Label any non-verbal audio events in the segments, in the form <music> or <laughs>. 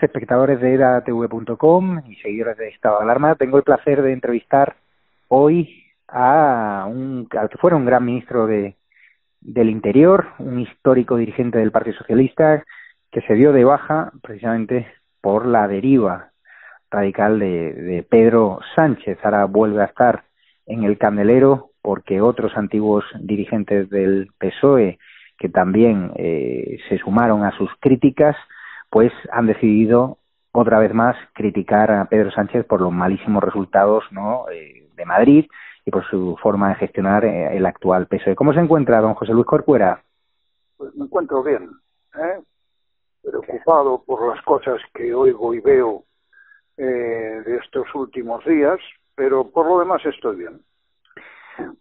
Espectadores de edatv.com y seguidores de Estado de Alarma. Tengo el placer de entrevistar hoy a un, al que fuera un gran ministro de, del Interior, un histórico dirigente del Partido Socialista, que se dio de baja precisamente por la deriva radical de, de Pedro Sánchez. Ahora vuelve a estar en el candelero porque otros antiguos dirigentes del PSOE que también eh, se sumaron a sus críticas pues han decidido otra vez más criticar a Pedro Sánchez por los malísimos resultados ¿no? Eh, de Madrid y por su forma de gestionar eh, el actual PSOE. ¿Cómo se encuentra don José Luis Corcuera? Pues me encuentro bien, ¿eh? preocupado por las cosas que oigo y veo eh, de estos últimos días, pero por lo demás estoy bien.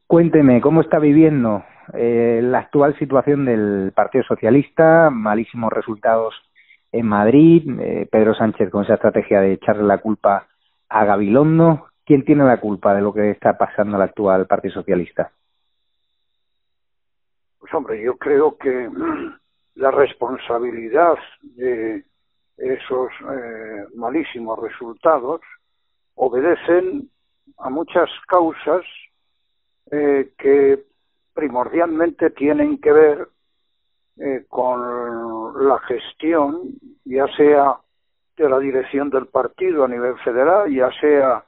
Cuénteme, ¿cómo está viviendo eh, la actual situación del Partido Socialista? Malísimos resultados en Madrid, eh, Pedro Sánchez con esa estrategia de echarle la culpa a Gabilondo. ¿Quién tiene la culpa de lo que está pasando al actual Partido Socialista? Pues hombre, yo creo que la responsabilidad de esos eh, malísimos resultados obedecen a muchas causas eh, que primordialmente tienen que ver eh, con la gestión, ya sea de la dirección del partido a nivel federal, ya sea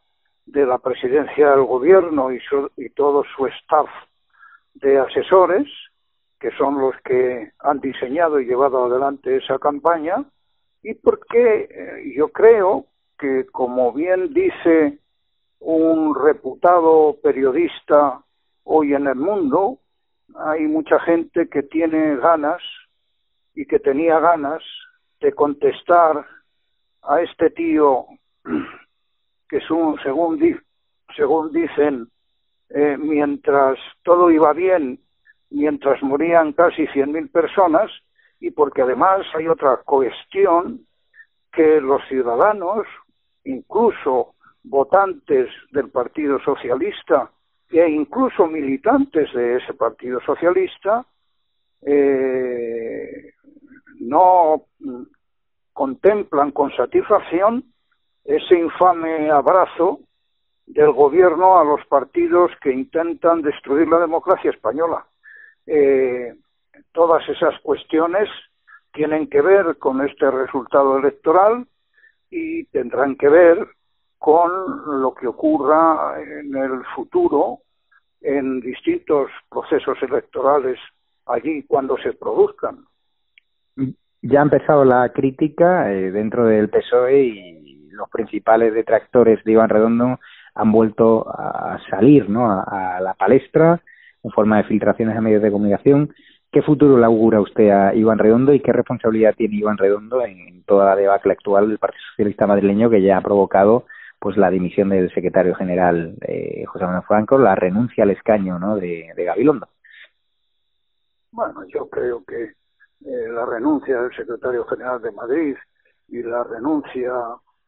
de la presidencia del gobierno y, y todo su staff de asesores, que son los que han diseñado y llevado adelante esa campaña, y porque eh, yo creo que, como bien dice un reputado periodista hoy en el mundo, hay mucha gente que tiene ganas y que tenía ganas de contestar a este tío <clears throat> que según, según dicen, eh, mientras todo iba bien, mientras morían casi 100.000 personas, y porque además hay otra cuestión que los ciudadanos, incluso votantes del Partido Socialista, e incluso militantes de ese Partido Socialista eh, no contemplan con satisfacción ese infame abrazo del gobierno a los partidos que intentan destruir la democracia española. Eh, todas esas cuestiones tienen que ver con este resultado electoral y tendrán que ver con lo que ocurra en el futuro en distintos procesos electorales allí cuando se produzcan. Ya ha empezado la crítica eh, dentro del PSOE y los principales detractores de Iván Redondo han vuelto a salir ¿no? a, la palestra en forma de filtraciones a medios de comunicación. ¿Qué futuro le augura usted a Iván Redondo y qué responsabilidad tiene Iván Redondo en toda la debacle actual del Partido Socialista Madrileño que ya ha provocado pues la dimisión del secretario general eh, José Manuel Franco, la renuncia al escaño ¿no? de, de Gabilondo? Bueno, yo creo que eh, la renuncia del secretario general de Madrid y la renuncia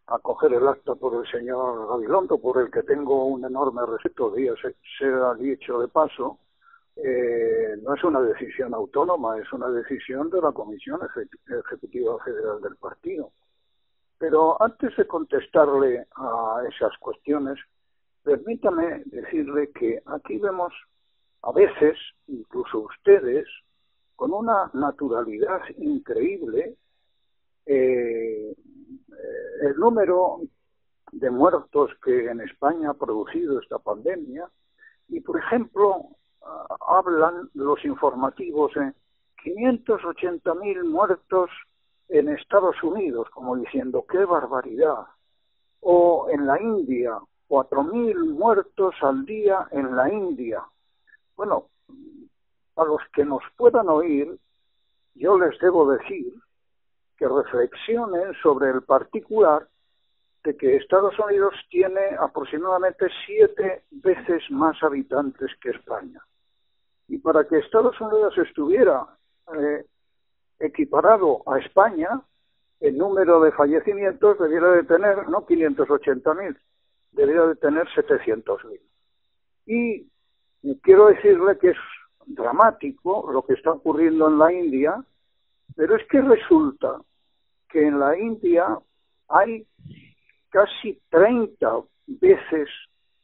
a coger el acta por el señor Gabilondo, por el que tengo un enorme respeto, se, ha dicho de paso, eh, no es una decisión autónoma, es una decisión de la Comisión Ejecutiva Federal del Partido. Pero antes de contestarle a esas cuestiones, permítame decirle que aquí vemos a veces, incluso ustedes, con una naturalidad increíble, eh, el número de muertos que en España ha producido esta pandemia y, por ejemplo, ah, hablan los informativos de 580.000 muertos en Estados Unidos, como diciendo, qué barbaridad. O en la India, 4.000 muertos al día en la India. Bueno, a los que nos puedan oír, yo les debo decir que reflexionen sobre el particular de que Estados Unidos tiene aproximadamente siete veces más habitantes que España. Y para que Estados Unidos estuviera eh, equiparado a España, el número de fallecimientos debiera de tener no 580.000, debiera de tener 700.000. Y quiero decirle que es dramático lo que está ocurriendo en la India, pero es que resulta que en la India hay casi 30 veces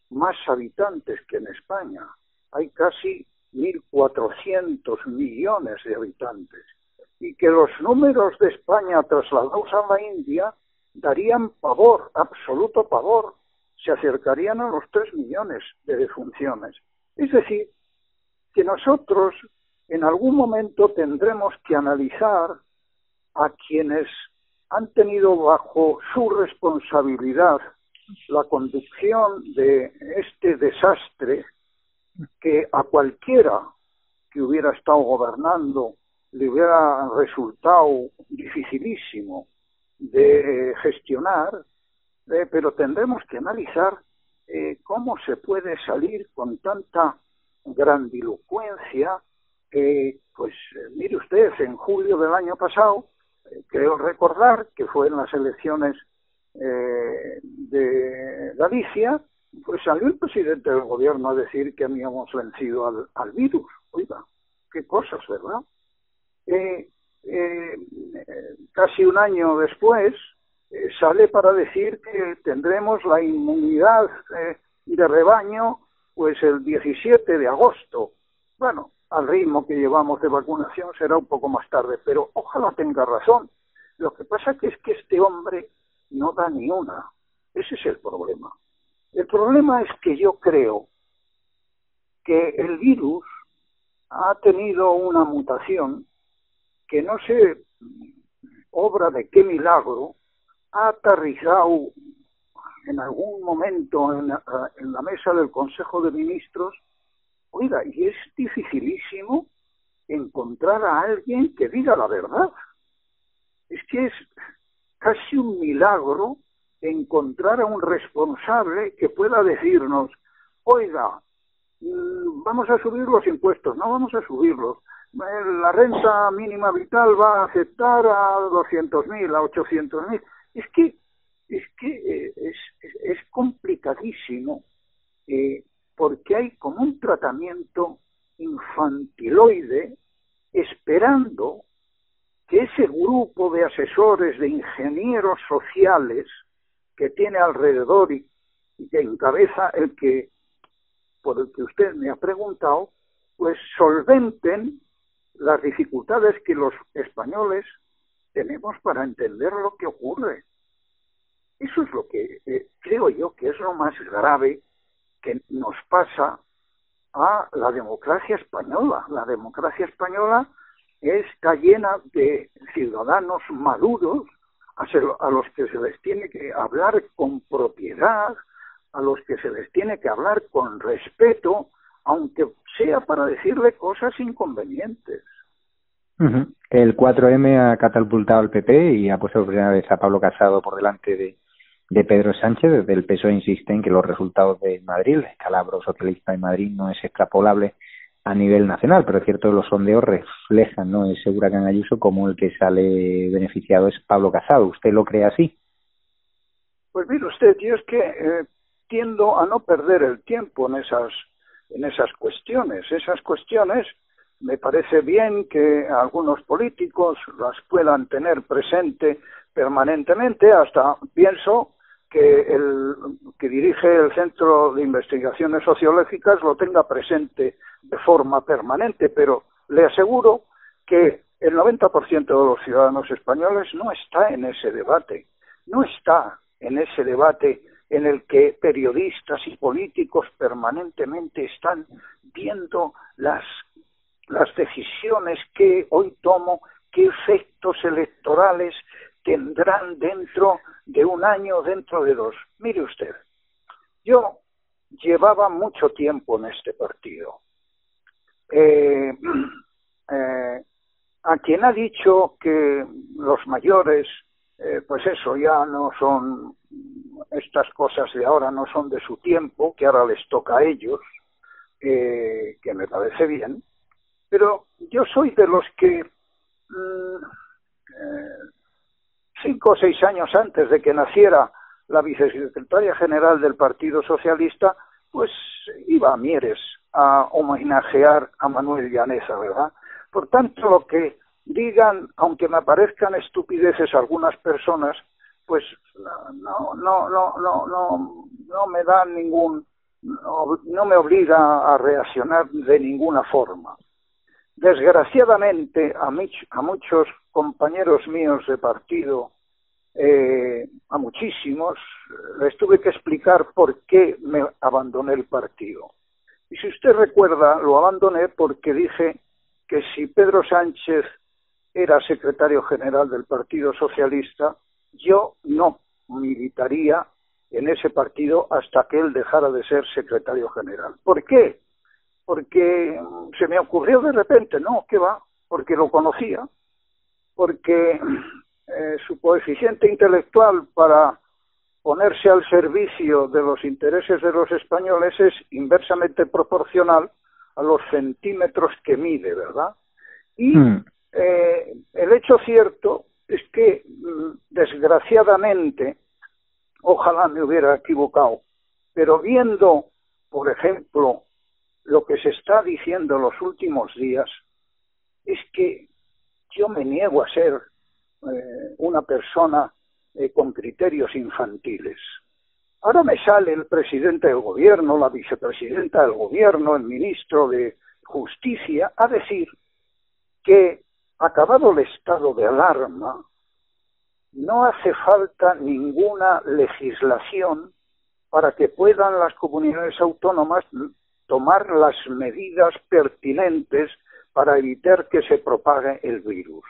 más habitantes que en España. Hay casi 1.400 millones de habitantes. Y que los números de España trasladados a la India darían pavor, absoluto pavor. Se acercarían a los 3 millones de defunciones. Es decir, que nosotros en algún momento tendremos que analizar a quienes han tenido bajo su responsabilidad la conducción de este desastre que a cualquiera que hubiera estado gobernando le hubiera resultado dificilísimo de gestionar, eh, pero tendremos que analizar eh, cómo se puede salir con tanta grandilocuencia que, pues, eh, mire usted, en julio del año pasado, eh, creo recordar que fue en las elecciones eh, de Galicia, pues salió el presidente del gobierno a decir que habíamos vencido al, al virus. Oiga, qué cosas, ¿verdad? Casi un año después sale para decir que tendremos la inmunidad de rebaño pues el 17 de agosto. Bueno, al ritmo que llevamos de vacunación será un poco más tarde, pero ojalá tenga razón. Lo que pasa que es que este hombre no da ni una. Ese es el problema. El problema es que yo creo que el virus ha tenido una mutación que no sé obra de qué milagro ha aterrizado en algún momento en la, mesa del Consejo de Ministros, oiga, y es dificilísimo encontrar a alguien que diga la verdad. Es que es casi un milagro encontrar a un responsable que pueda decirnos, oiga, mm, vamos a subir los impuestos, no vamos a subirlos. La renta mínima vital va a aceptar a 200.000, a 800.000. Es que es que eh, es, es, complicadísimo eh, porque hay como un tratamiento infantiloide esperando que ese grupo de asesores, de ingenieros sociales que tiene alrededor y, y que encabeza el que por el que usted me ha preguntado, pues solventen las dificultades que los españoles tenemos para entender lo que ocurre. Eso es lo que eh, creo yo que es lo más grave que nos pasa a la democracia española. La democracia española está llena de ciudadanos maduros a los que se les tiene que hablar con propiedad, a los que se les tiene que hablar con respeto, aunque sea para decirle cosas inconvenientes. El 4M ha catapultado al PP y ha puesto por primera vez a Pablo Casado por delante de, de Pedro Sánchez. Desde el PSOE insiste en que los resultados de Madrid, el escalabro socialista en Madrid, no es extrapolable a nivel nacional, pero es cierto los sondeos reflejan, ¿no? Es segura que en Ayuso como el que sale beneficiado es Pablo Casado. ¿Usted lo cree así? Pues mire usted, yo es que eh, tiendo a no perder el tiempo en esas, en esas cuestiones. Esas cuestiones me parece bien que algunos políticos las puedan tener presente permanentemente, hasta pienso que el que dirige el Centro de Investigaciones Sociológicas lo tenga presente de forma permanente, pero le aseguro que el 90% de los ciudadanos españoles no está en ese debate, no está en ese debate en el que periodistas y políticos permanentemente están viendo las, las decisiones que hoy tomo, qué efectos electorales tendrán dentro de un año, dentro de dos. Mire usted, yo llevaba mucho tiempo en este partido. Eh, <clears throat> eh, a quien ha dicho que los mayores, eh, pues eso, ya no son, estas cosas de ahora no son de su tiempo, que ahora les toca a ellos, que me parece bien, pero yo soy de los que mm, cinco o seis años antes de que naciera la vicesecretaria general del Partido Socialista, pues iba a Mieres a homenajear a Manuel Llaneza, ¿verdad? Por tanto, lo que digan, aunque me parezcan estupideces algunas personas, pues no, no, no, no, no, no me da ningún, no, me obliga a reaccionar de ninguna forma. Desgraciadamente, a, a muchos compañeros míos de partido, eh, a muchísimos, les tuve que explicar por qué me abandoné el partido. Y si usted recuerda, lo abandoné porque dije que si Pedro Sánchez era secretario general del Partido Socialista, yo no militaría en ese partido hasta que él dejara de ser secretario general. ¿Por qué? Porque se me ocurrió de repente, no, ¿qué va? Porque lo conocía, porque eh, su coeficiente intelectual para ponerse al servicio de los intereses de los españoles es inversamente proporcional a los centímetros que mide, ¿verdad? Y hmm. Eh, el hecho cierto es que, mm, desgraciadamente, ojalá me hubiera equivocado, pero viendo, por ejemplo, lo que se está diciendo en los últimos días, es que yo me niego a ser eh, una persona eh, con criterios infantiles. Ahora me sale el presidente del gobierno, la vicepresidenta del gobierno, el ministro de Justicia a decir que, acabado el estado de alarma, no hace falta ninguna legislación para que puedan las comunidades autónomas tomar las medidas pertinentes para evitar que se propague el virus.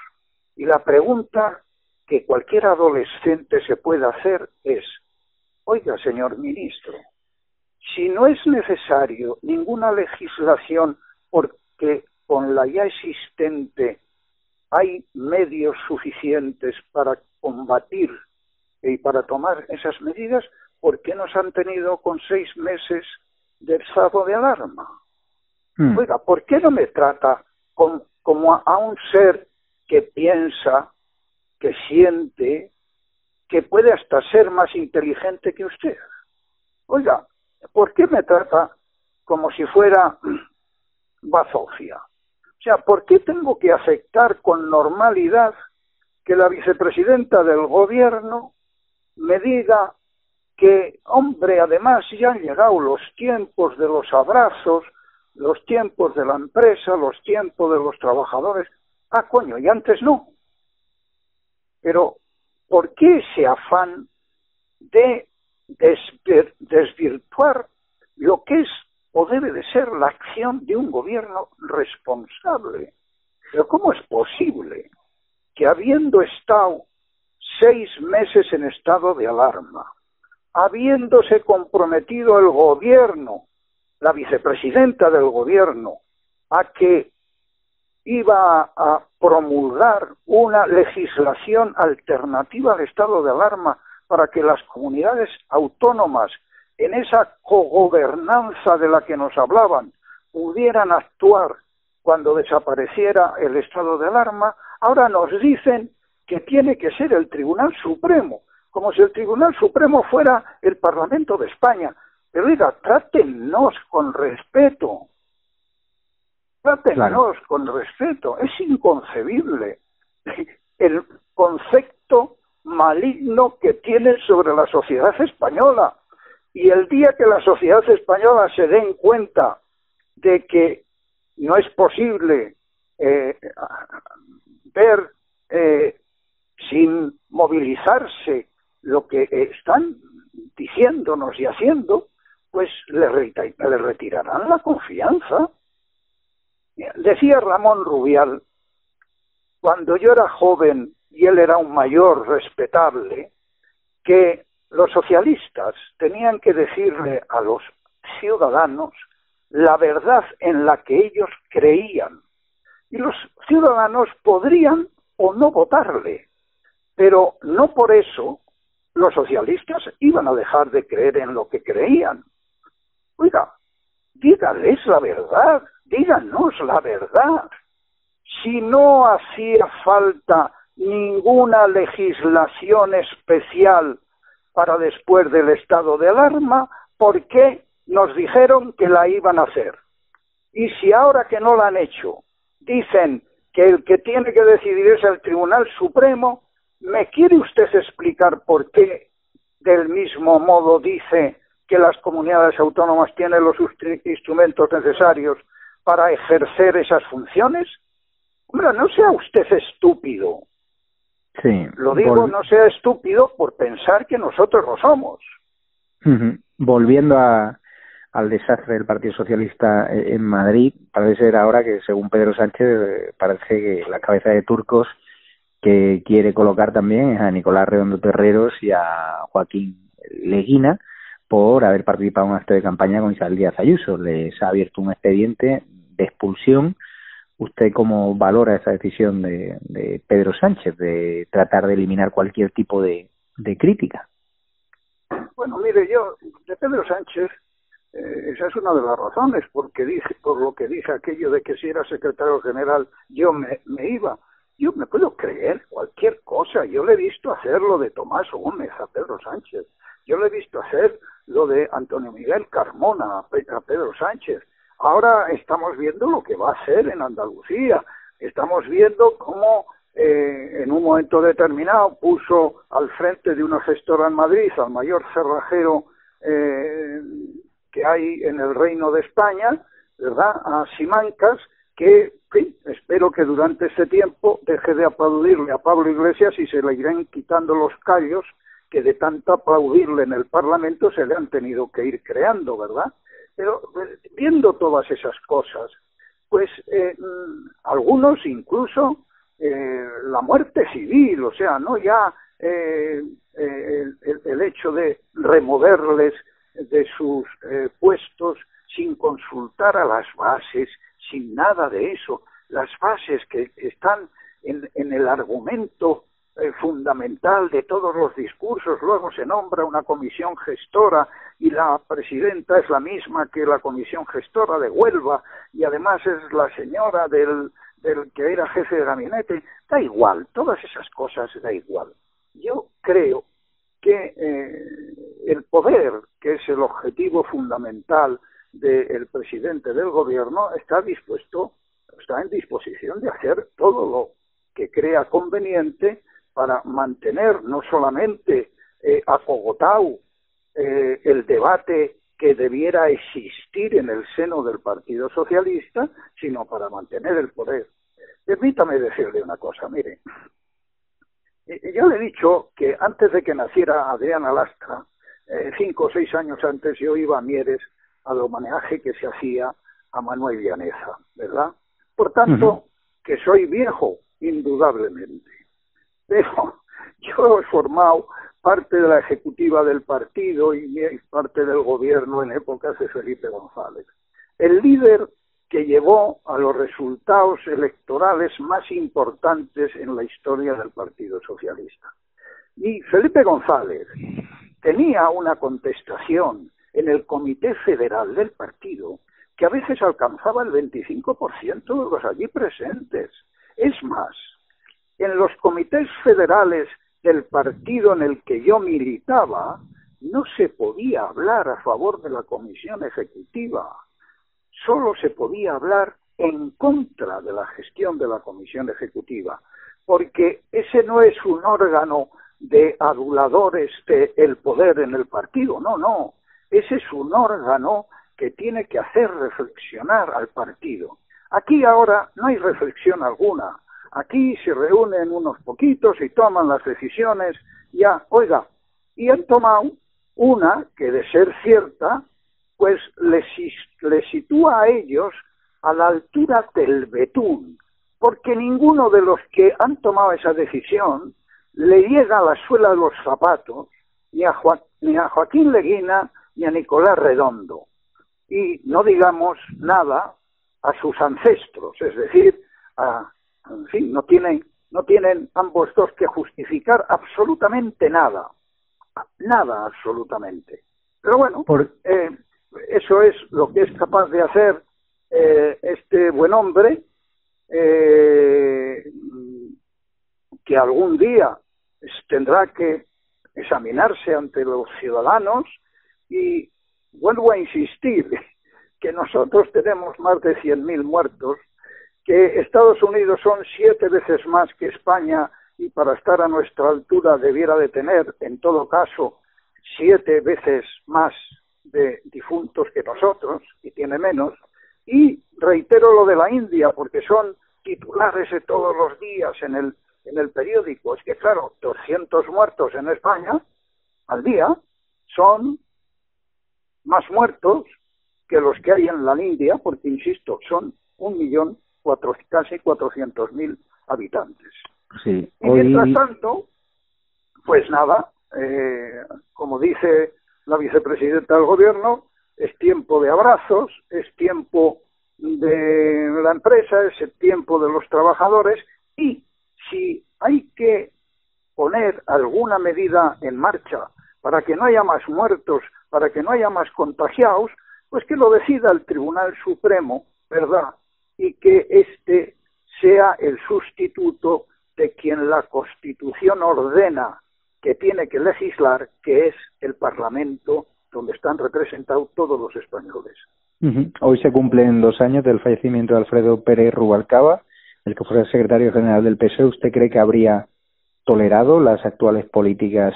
Y la pregunta que cualquier adolescente se puede hacer es, oiga, señor ministro, si no es necesario ninguna legislación porque con la ya existente hay medios suficientes para combatir y para tomar esas medidas, ¿por qué nos han tenido con seis meses de estado de alarma? Hmm. Oiga, ¿por qué no me trata como a un ser que piensa, que siente, que puede hasta ser más inteligente que usted. Oiga, ¿por qué me trata como si fuera <clears throat> bazofia? O sea, ¿por qué tengo que aceptar con normalidad que la vicepresidenta del gobierno me diga que, hombre, además ya han llegado los tiempos de los abrazos, los tiempos de la empresa, los tiempos de los trabajadores. Ah, coño, y antes no. Pero, ¿por qué ese afán de desvirtuar lo que es o debe de ser la acción de un gobierno responsable. Pero ¿cómo es posible que habiendo estado seis meses en estado de alarma, habiéndose comprometido el gobierno, la vicepresidenta del gobierno, a que iba a promulgar una legislación alternativa al estado de alarma para que las comunidades autónomas en esa cogobernanza de la que nos hablaban pudieran actuar cuando desapareciera el estado de alarma, ahora nos dicen que tiene que ser el Tribunal Supremo, como si el Tribunal Supremo fuera el Parlamento de España. Pero diga, trátenos con respeto. Trátenos con respeto. Es inconcebible <laughs> el concepto maligno que tienen sobre la sociedad española. Y el día que la sociedad española se den cuenta de que no es posible eh, ver eh, sin movilizarse lo que están diciéndonos y haciendo, pues le, le retirarán la confianza. Decía Ramón Rubial, cuando yo era joven y él era un mayor respetable, que los socialistas tenían que decirle a los ciudadanos la verdad en la que ellos creían. Y los ciudadanos podrían o no votarle, pero no por eso los socialistas iban a dejar de creer en lo que creían. Oiga, díganles la verdad, díganos la verdad. Si no hacía falta ninguna legislación especial para después del estado de alarma, ¿por qué nos dijeron que la iban a hacer? Y si ahora que no la han hecho, dicen que el que tiene que decidir es el Tribunal Supremo, ¿me quiere usted explicar por qué del mismo modo dice que las comunidades autónomas tienen los instrumentos necesarios para ejercer esas funciones? Hombre, no sea usted estúpido. Sí. Lo digo, no sea estúpido por pensar que nosotros lo somos. Volviendo a, al desastre del Partido Socialista eh, en Madrid, parece ser ahora que, según Pedro Sánchez, eh, parece que la cabeza de turcos que quiere colocar también es a Nicolás Redondo Terreros y a Joaquín Leguina por haber participado en un acto de campaña con Isabel Díaz Ayuso. Les ha abierto un expediente de expulsión ¿Usted cómo valora esa decisión de, Pedro Sánchez de tratar de eliminar cualquier tipo de, crítica? Bueno, mire, yo, de Pedro Sánchez, eh, esa es una de las razones, porque dije, por lo que dije aquello de que si era secretario general yo me, me iba. Yo me puedo creer cualquier cosa. Yo le he visto hacer lo de Tomás Gómez a Pedro Sánchez. Yo le he visto hacer lo de Antonio Miguel Carmona a Pedro Sánchez. Ahora estamos viendo lo que va a hacer en Andalucía. Estamos viendo cómo eh, en un momento determinado puso al frente de una gestora en Madrid al mayor cerrajero eh, que hay en el Reino de España, ¿verdad? A Simancas, que espero que durante ese tiempo deje de aplaudirle a Pablo Iglesias y se le irán quitando los callos que de tanto aplaudirle en el Parlamento se le han tenido que ir creando, ¿verdad? Pero eh, viendo todas esas cosas, pues eh, mm, algunos incluso eh, la muerte civil, o sea, no ya el, el, hecho de removerles de sus puestos sin consultar a las bases, sin nada de eso, las bases que están en, en el argumento eh, fundamental de todos los discursos. Luego se nombra una comisión gestora y la presidenta es la misma que la comisión gestora de Huelva y además es la señora del, del que era jefe de gabinete. Da igual, todas esas cosas da igual. Yo creo que eh, el poder, que es el objetivo fundamental del presidente del gobierno, está dispuesto, está en disposición de hacer todo lo que crea conveniente para mantener no solamente eh, acogotado eh, el debate que debiera existir en el seno del Partido Socialista, sino para mantener el poder. Permítame decirle una cosa, mire, yo le he dicho que antes de que naciera Adriana Lastra, eh, cinco o seis años antes, yo iba a Mieres al homenaje que se hacía a Manuel Llaneza, ¿verdad? Por tanto, que soy viejo, indudablemente. Pero <laughs> yo he formado parte de la ejecutiva del partido y parte del gobierno en épocas de Felipe González. El líder que llevó a los resultados electorales más importantes en la historia del Partido Socialista. Y Felipe González tenía una contestación en el Comité Federal del partido que a veces alcanzaba el 25% de los allí presentes. Es más, en los comités federales del partido en el que yo militaba, no se podía hablar a favor de la comisión ejecutiva, solo se podía hablar en contra de la gestión de la comisión ejecutiva, porque ese no es un órgano de aduladores del poder en el partido, no, no, ese es un órgano que tiene que hacer reflexionar al partido. Aquí ahora no hay reflexión alguna, aquí se reúnen unos poquitos y toman las decisiones, ya, oiga, y han tomado una que de ser cierta, pues les, sitúa a ellos a la altura del betún, porque ninguno de los que han tomado esa decisión le llega a la suela de los zapatos ni a, ni a Joaquín Leguina ni a Nicolás Redondo. Y no digamos nada a sus ancestros, es decir, a, en fin, no tienen, no tienen ambos dos que justificar absolutamente nada, nada absolutamente. Pero bueno, eh, eso es lo que es capaz de hacer eh, este buen hombre, eh, que algún día tendrá que examinarse ante los ciudadanos y vuelvo a insistir <laughs> que nosotros tenemos más de 100.000 muertos, que Estados Unidos son siete veces más que España y para estar a nuestra altura debiera de tener, en todo caso, siete veces más de difuntos que nosotros, y tiene menos, y reitero lo de la India, porque son titulares de todos los días en el en el periódico. Es que, claro, 200 muertos en España al día son más muertos que los que hay en la India, porque, insisto, son un millón cuatro, casi cuatrocientos mil habitantes. Sí, Y mientras tanto, pues nada, eh, como dice la vicepresidenta del gobierno, es tiempo de abrazos, es tiempo de la empresa, es el tiempo de los trabajadores y si hay que poner alguna medida en marcha para que no haya más muertos, para que no haya más contagiados, pues que lo decida el Tribunal Supremo, ¿verdad? Y que este sea el sustituto de quien la Constitución ordena que tiene que legislar, que es el Parlamento, donde están representados todos los españoles. Hoy se cumplen dos años del fallecimiento de Alfredo Pérez Rubalcaba, el que fuera secretario general del PSOE, ¿usted cree que habría tolerado las actuales políticas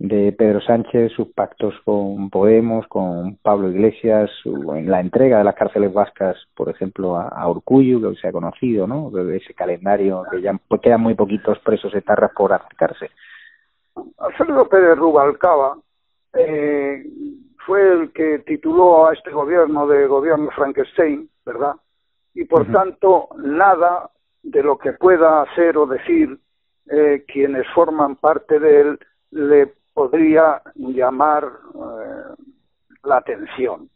de Pedro Sánchez, sus pactos con Podemos, con Pablo Iglesias, en la entrega de las cárceles vascas, por ejemplo, a, a que hoy se ha conocido, ¿no? De ese calendario que ya pues quedan muy poquitos presos etarras por acercarse. Alfredo Pérez Rubalcaba eh, fue el que tituló a este gobierno de gobierno Frankenstein, ¿verdad? y por tanto nada de lo que pueda hacer o decir eh, quienes forman parte de él le podría llamar eh, la atención.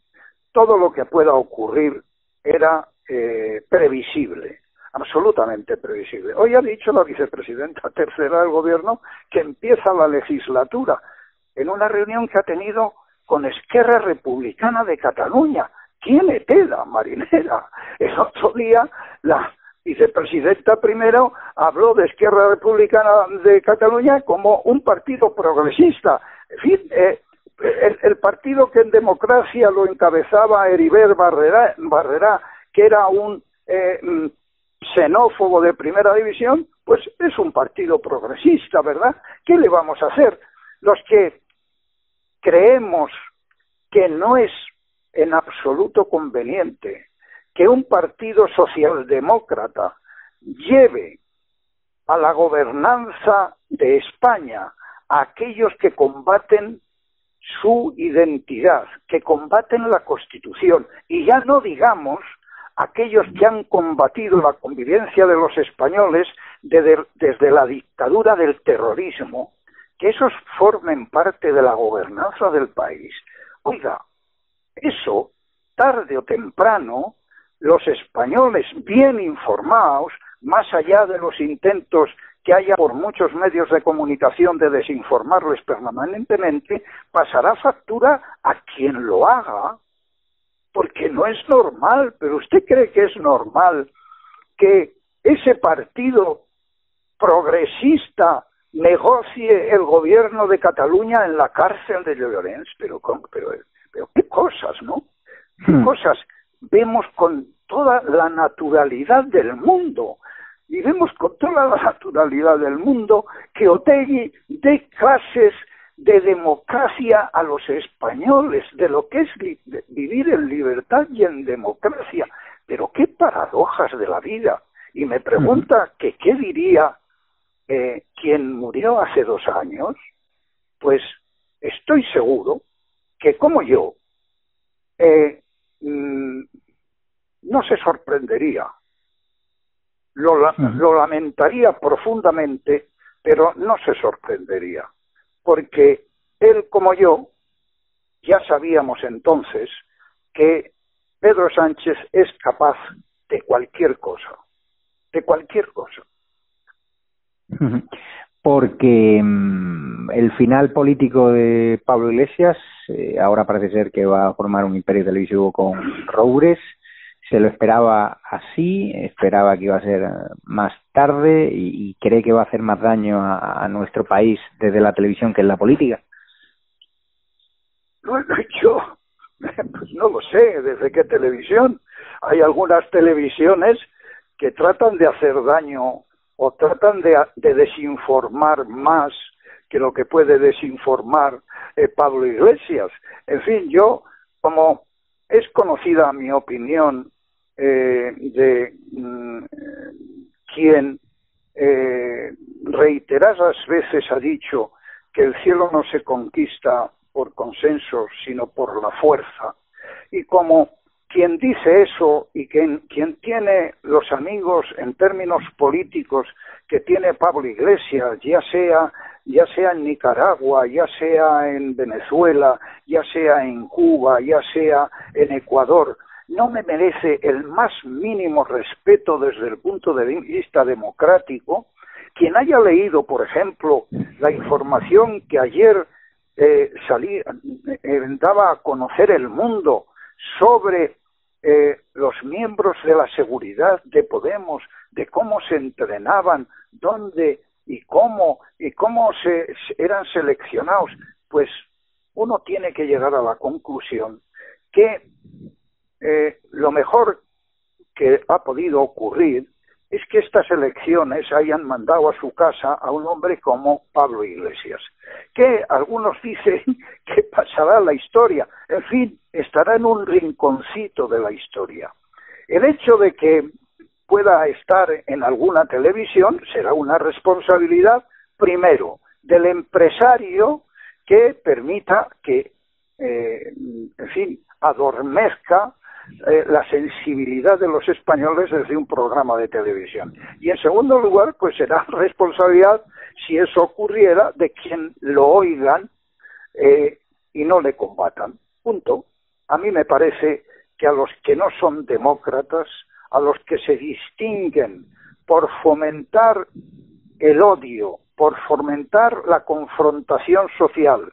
Todo lo que pueda ocurrir era eh, previsible, absolutamente previsible. Hoy ha dicho la vicepresidenta <laughs> tercera del gobierno que empieza la legislatura en una reunión que ha tenido con Esquerra Republicana de Cataluña, tiene tela marinera. <laughs> El otro día la vicepresidenta primero habló de Izquierda Republicana de Cataluña como un partido progresista. En fin, eh, el, partido que en democracia lo encabezaba Heriber Barrera, que era un eh, mm, xenófobo de primera división, pues es un partido progresista, ¿verdad? ¿Qué le vamos a hacer? Los que creemos que no es en absoluto conveniente que un partido socialdemócrata lleve a la gobernanza de España a aquellos que combaten su identidad, que combaten la Constitución, y ya no digamos aquellos que han combatido la convivencia de los españoles desde la dictadura del terrorismo, que esos formen parte de la gobernanza del país. Oiga, eso, tarde o temprano, los españoles bien informados, más allá de los intentos que haya por muchos medios de comunicación de desinformarles permanentemente, pasará factura a quien lo haga, porque no es normal, pero usted cree que es normal que ese partido progresista negocie el gobierno de Cataluña en la cárcel de Llorens, pero, pero, pero qué cosas, ¿no? ¿Qué hmm. cosas vemos con toda la naturalidad del mundo y vemos con toda la naturalidad del mundo que Otegui dé clases de democracia a los españoles, de lo que es vivir en libertad y en democracia. Pero qué paradojas de la vida. Y me pregunta que qué diría eh, quien murió hace dos años, pues estoy seguro que como yo, eh, mm, no se sorprendería. Lo, lo lamentaría profundamente, pero no se sorprendería, porque él como yo ya sabíamos entonces que Pedro Sánchez es capaz de cualquier cosa, de cualquier cosa. Porque mm, el final político de Pablo Iglesias, eh, ahora parece ser que va a formar un imperio televisivo con Roures, se lo esperaba así, esperaba que iba a ser más tarde y, cree que va a hacer más daño a, nuestro país desde la televisión que en la política. Bueno, <laughs> yo pues no lo sé, desde qué televisión. Hay algunas televisiones que tratan de hacer daño o tratan de, desinformar más que lo que puede desinformar eh, Pablo Iglesias. En fin, yo, como es conocida mi opinión eh, de mm, quien eh, reiteradas veces ha dicho que el cielo no se conquista por consenso, sino por la fuerza. Y como quien dice eso y quien, quien tiene los amigos en términos políticos que tiene Pablo Iglesias, ya sea, ya sea en Nicaragua, ya sea en Venezuela, ya sea en Cuba, ya sea en Ecuador, no me merece el más mínimo respeto desde el punto de vista democrático, quien haya leído, por ejemplo, la información que ayer eh, salí, eh, daba a conocer el mundo sobre eh, los miembros de la seguridad de Podemos, de cómo se entrenaban, dónde y cómo y cómo se eran seleccionados, pues uno tiene que llegar a la conclusión que eh, lo mejor que ha podido ocurrir es que estas elecciones hayan mandado a su casa a un hombre como Pablo Iglesias, que algunos <laughs> dicen que pasará la historia, en fin, estará en un rinconcito de la historia. El hecho de que pueda estar en alguna televisión será una responsabilidad, primero, del empresario que permita que, eh, en fin, adormezca eh, la sensibilidad de los españoles desde un programa de televisión. Y en segundo lugar, pues será responsabilidad, si eso ocurriera, de quien lo oigan eh, y no le combatan. Punto. A mí me parece que a los que no son demócratas, a los que se distinguen por fomentar el odio, por fomentar la confrontación social,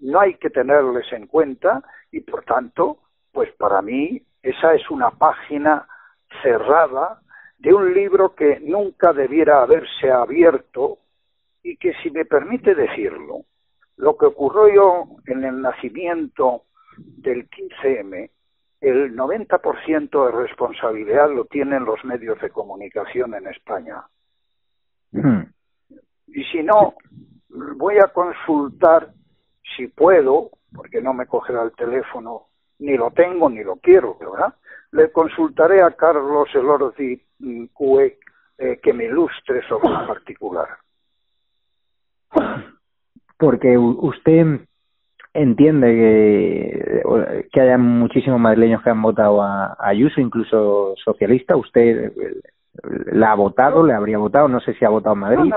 no hay que tenerles en cuenta y por tanto, pues para mí esa es una página cerrada de un libro que nunca debiera haberse abierto y que, si me permite decirlo, lo que ocurrió en el nacimiento del 15M, el 90% de responsabilidad lo tienen los medios de comunicación en España. Hmm. Y si no, voy a consultar, si puedo, porque no me cogerá el teléfono, ni lo tengo ni lo quiero, ¿verdad? Le consultaré a Carlos Elordi Cue eh, que me ilustre sobre el particular. porque usted entiende que, que haya muchísimos madrileños que han votado a, Ayuso, incluso socialista. ¿Usted la ha votado, le habría votado? No sé si ha votado en Madrid.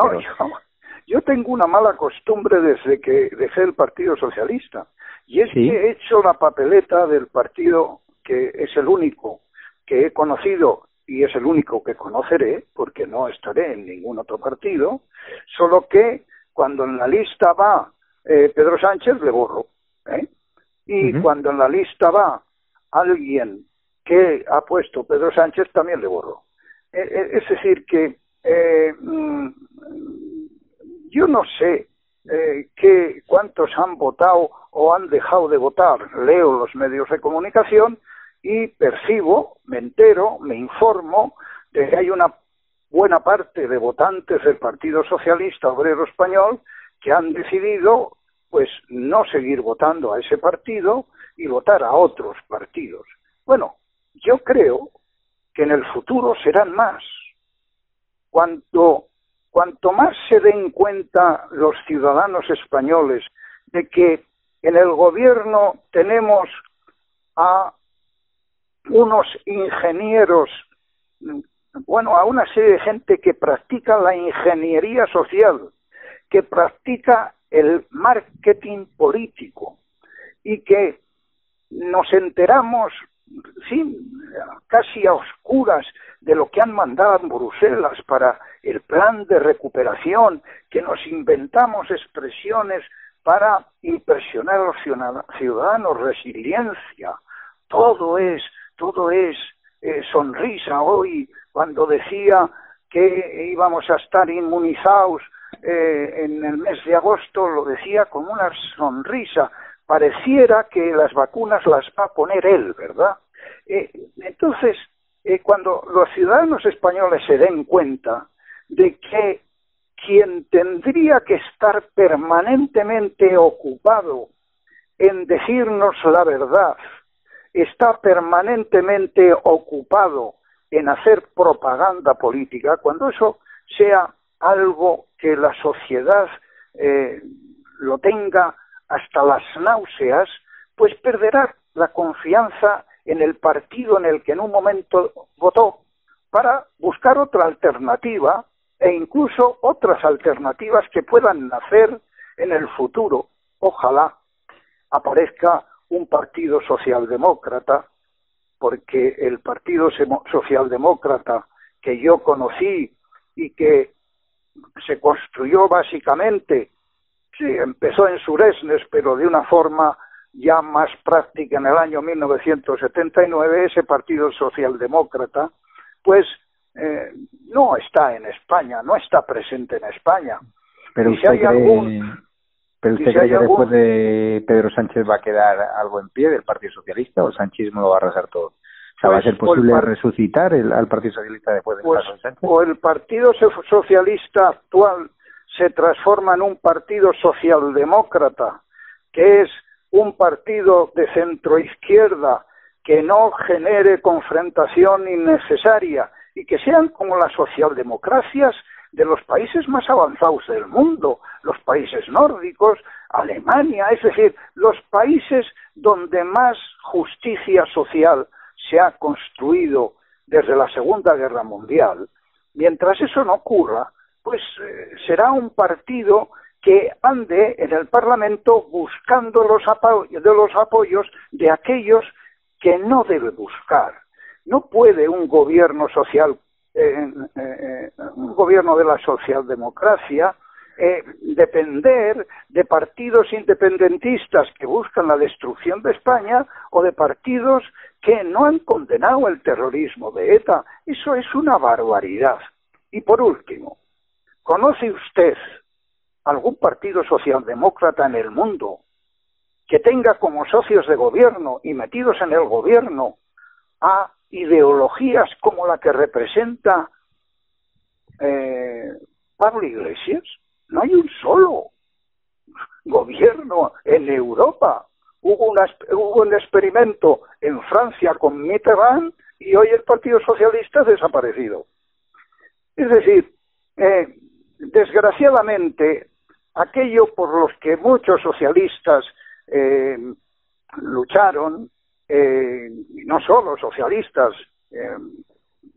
yo, tengo una mala costumbre desde que dejé el Partido Socialista. Y es que he hecho la papeleta del partido que es el único que he conocido y es el único que conoceré, porque no estaré en ningún otro partido, solo que cuando en la lista va eh, Pedro Sánchez, le borro. ¿eh? Y cuando en la lista va alguien que ha puesto Pedro Sánchez, también le borro. E, e, es decir, que eh, mm, yo no sé eh, que cuántos han votado o han dejado de votar. Leo los medios de comunicación y percibo, me entero, me informo de que hay una buena parte de votantes del Partido Socialista Obrero Español que han decidido pues no seguir votando a ese partido y votar a otros partidos. Bueno, yo creo que en el futuro serán más. Cuanto, cuanto más se den cuenta los ciudadanos españoles de que en el gobierno tenemos a unos ingenieros, bueno, a una serie de gente que practica la ingeniería social, que practica el marketing político y que nos enteramos sí, casi a oscuras de lo que han mandado en Bruselas para el plan de recuperación, que nos inventamos expresiones para impresionar a los ciudadanos, resiliencia, todo es, todo es eh, sonrisa hoy cuando decía que íbamos a estar inmunizados eh, en el mes de agosto lo decía con una sonrisa. Pareciera que las vacunas las va a poner él, ¿verdad? Eh, entonces, eh, cuando los ciudadanos españoles se den cuenta de que quien tendría que estar permanentemente ocupado en decirnos la verdad, está permanentemente ocupado en hacer propaganda política, cuando eso sea algo que la sociedad eh, lo tenga hasta las náuseas, pues perderá la confianza en el partido en el que en un momento votó para buscar otra alternativa e incluso otras alternativas que puedan nacer en el futuro. Ojalá aparezca un partido socialdemócrata, porque el partido socialdemócrata que yo conocí y que se construyó básicamente, sí, empezó en Suresnes, pero de una forma ya más práctica en el año 1979, ese Partido Socialdemócrata, pues eh, no está en España, no está presente en España. Pero usted, cree, algún, pero usted cree que después de Pedro Sánchez va a quedar algo en pie del Partido Socialista o el sanchismo lo va a arrasar todo? ¿va a ser pues, posible resucitar el, al Partido Socialista después de pues, O el Partido Socialista actual se transforma en un partido socialdemócrata, que es un partido de centro izquierda que no genere confrontación innecesaria y que sean como las socialdemocracias de los países más avanzados del mundo, los países nórdicos, Alemania, es decir, los países donde más justicia social se ha construido desde la Segunda Guerra Mundial, mientras eso no ocurra, pues eh, será un partido que ande en el Parlamento buscando los, de los apoyos de aquellos que no debe buscar. No puede un gobierno social, eh, eh, un gobierno de la socialdemocracia, depender de partidos independentistas que buscan la destrucción de España o de partidos que no han condenado el terrorismo de ETA. Eso es una barbaridad. Y por último, ¿conoce usted algún partido socialdemócrata en el mundo que tenga como socios de gobierno y metidos en el gobierno a ideologías como la que representa eh, Pablo Iglesias? No hay un solo gobierno en Europa Hubo, un experimento en Francia con Mitterrand y hoy el Partido Socialista ha desaparecido. Es decir, eh, desgraciadamente aquello por los que muchos socialistas eh, lucharon, eh, no solo socialistas, eh,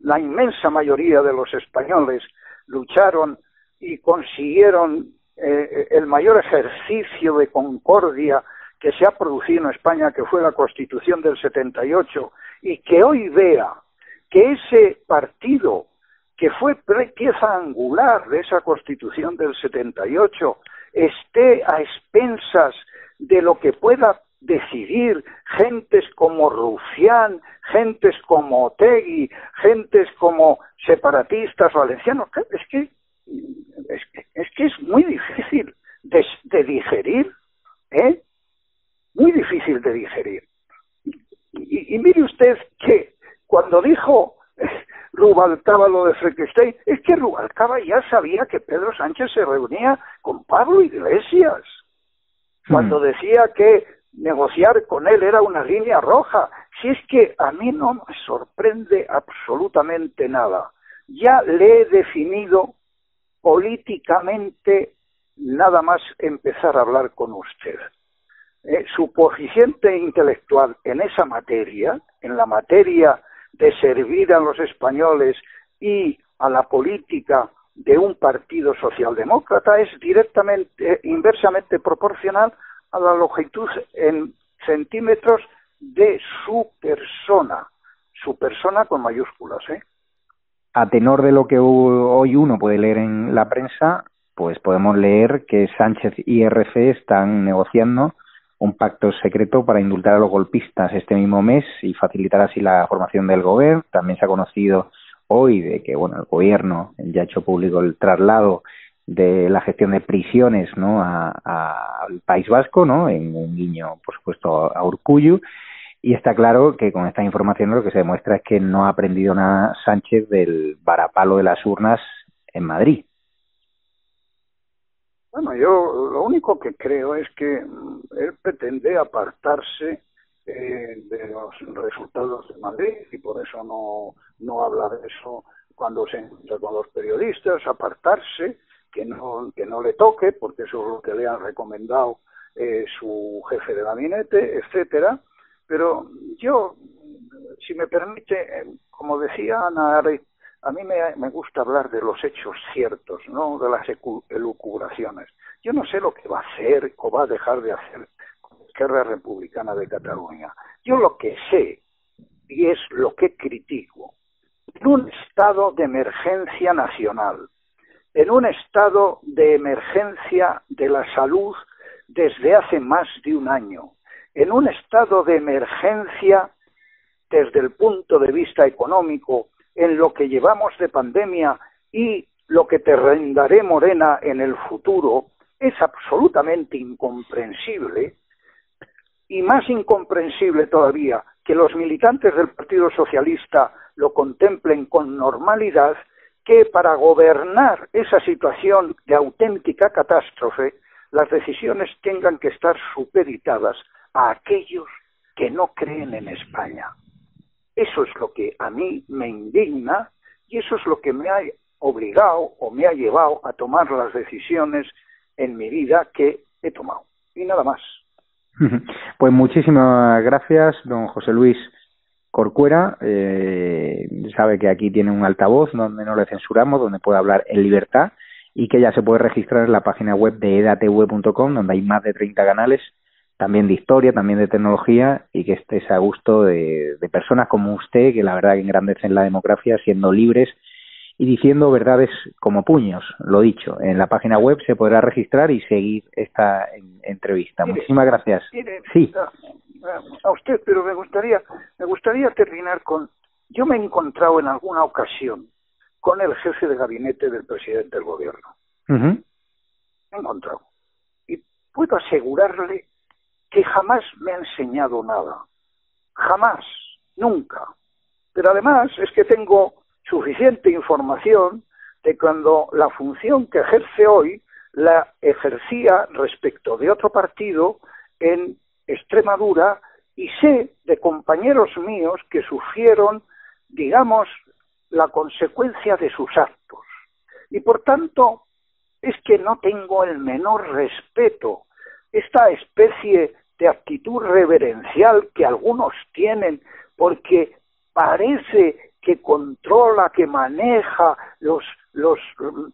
la inmensa mayoría de los españoles lucharon y consiguieron el mayor ejercicio de concordia que se ha producido en España, que fue la Constitución del 78, y que hoy vea que ese partido que fue pieza angular de esa Constitución del 78 esté a expensas de lo que pueda decidir gentes como Rufián, gentes como Otegui, gentes como separatistas valencianos. Es que es que es, muy difícil de, digerir, ¿eh? Muy difícil de digerir. Y, mire usted que cuando dijo Rubalcaba lo de Frankenstein, es que Rubalcaba ya sabía que Pedro Sánchez se reunía con Pablo Iglesias. Cuando hmm. decía que negociar con él era una línea roja. Si es que a mí no me sorprende absolutamente nada. Ya le he definido políticamente nada más empezar a hablar con usted. Eh, su coeficiente intelectual en esa materia, en la materia de servir a los españoles y a la política de un partido socialdemócrata, es directamente, inversamente proporcional a la longitud en centímetros de su persona, su persona con mayúsculas. ¿eh? A tenor de lo que hoy uno puede leer en la prensa, pues podemos leer que Sánchez y RC están negociando un pacto secreto para indultar a los golpistas este mismo mes y facilitar así la formación del gobierno. También se ha conocido hoy de que bueno el gobierno ya ha hecho público el traslado de la gestión de prisiones ¿no? al País Vasco, ¿no? en un guiño, por supuesto, a Urcuyu. Y está claro que con esta información lo que se demuestra es que no ha aprendido nada Sánchez del varapalo de las urnas en Madrid. Bueno, yo lo único que creo es que mm, él pretende apartarse eh, de los resultados de Madrid y por eso no, no habla de eso cuando se encuentra con los periodistas, apartarse que no, que no le toque, porque eso es lo que le han recomendado eh, su jefe de gabinete, etcétera. Pero yo, si me permite, como decía Ana a mí me, gusta hablar de los hechos ciertos, no de las elucubraciones. Yo no sé lo que va a hacer o va a dejar de hacer la izquierda republicana de Cataluña. Yo lo que sé, y es lo que critico, en un estado de emergencia nacional, en un estado de emergencia de la salud desde hace más de un año, en un estado de emergencia desde el punto de vista económico, en lo que llevamos de pandemia y lo que te rendaré morena en el futuro, es absolutamente incomprensible y más incomprensible todavía que los militantes del Partido Socialista lo contemplen con normalidad que para gobernar esa situación de auténtica catástrofe, las decisiones tengan que estar supeditadas a aquellos que no creen en España. Eso es lo que a mí me indigna y eso es lo que me ha obligado o me ha llevado a tomar las decisiones en mi vida que he tomado. Y nada más. <laughs> Pues muchísimas gracias, don José Luis. Corcuera eh, sabe que aquí tiene un altavoz donde no le censuramos, donde puede hablar en libertad y que ya se puede registrar en la página web de edatv.com, donde hay más de 30 canales, también de historia, también de tecnología, y que estés a gusto de, de personas como usted, que la verdad que engrandecen la democracia, siendo libres y diciendo verdades como puños, lo dicho. En la página web se podrá registrar y seguir esta entrevista. Muchísimas gracias. sí a usted, pero me gustaría, me gustaría terminar con, yo me he encontrado en alguna ocasión con el jefe de gabinete del presidente del gobierno. Me he encontrado. Y puedo asegurarle que jamás me ha enseñado nada. Jamás, nunca. Pero además es que tengo suficiente información de cuando la función que ejerce hoy la ejercía respecto de otro partido en Extremadura y sé de compañeros míos que sufrieron, digamos, la consecuencia de sus actos. Y por tanto, es que no tengo el menor respeto. Esta especie de actitud reverencial que algunos tienen porque parece que controla, que maneja los, los,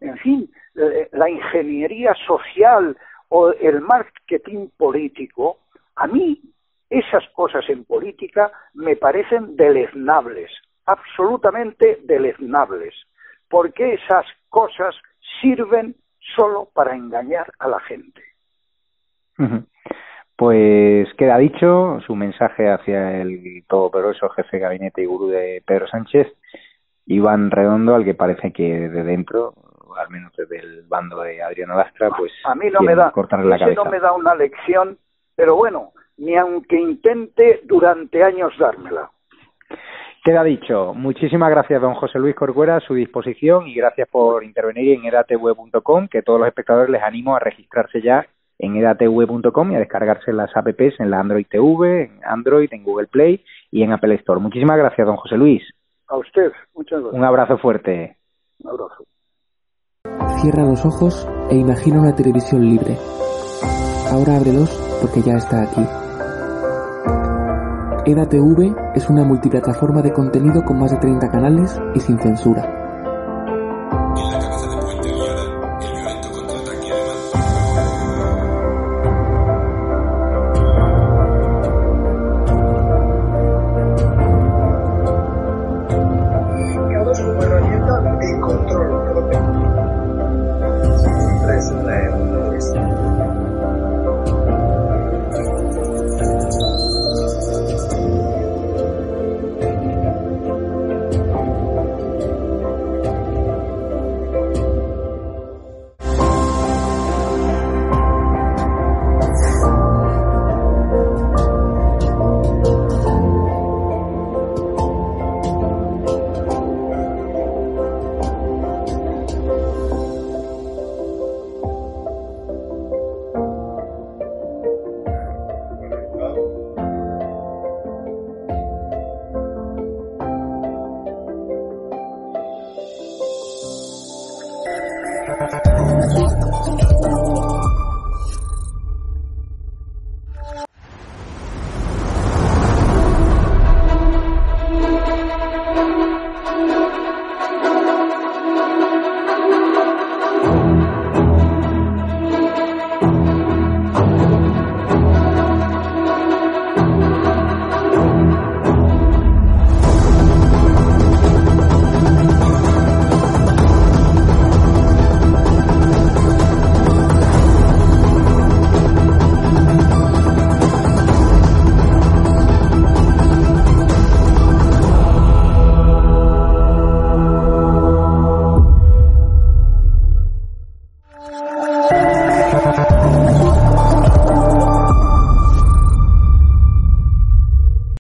en fin, la ingeniería social o el marketing político, a mí esas cosas en política me parecen deleznables, absolutamente deleznables, porque esas cosas sirven solo para engañar a la gente. Pues queda dicho su mensaje hacia el todopoderoso jefe de gabinete y gurú de Pedro Sánchez, Iván Redondo, al que parece que de dentro, al menos desde el bando de Adriano Lastra, pues a mí no me da, cortarle la cabeza. no me da una lección, pero bueno, ni aunque intente durante años dármela. Queda dicho. Muchísimas gracias, don José Luis Corcuera, a su disposición y gracias por intervenir en edatv.com, que todos los espectadores les animo a registrarse ya en edatv.com y a descargarse las apps en la Android TV, en Android, en Google Play y en Apple Store. Muchísimas gracias, don José Luis. A usted, muchas gracias. Un abrazo fuerte. Un abrazo. Cierra los ojos e imagina una televisión libre. Ahora ábrelos porque ya está aquí. EDATV es una multiplataforma de contenido con más de 30 canales y sin censura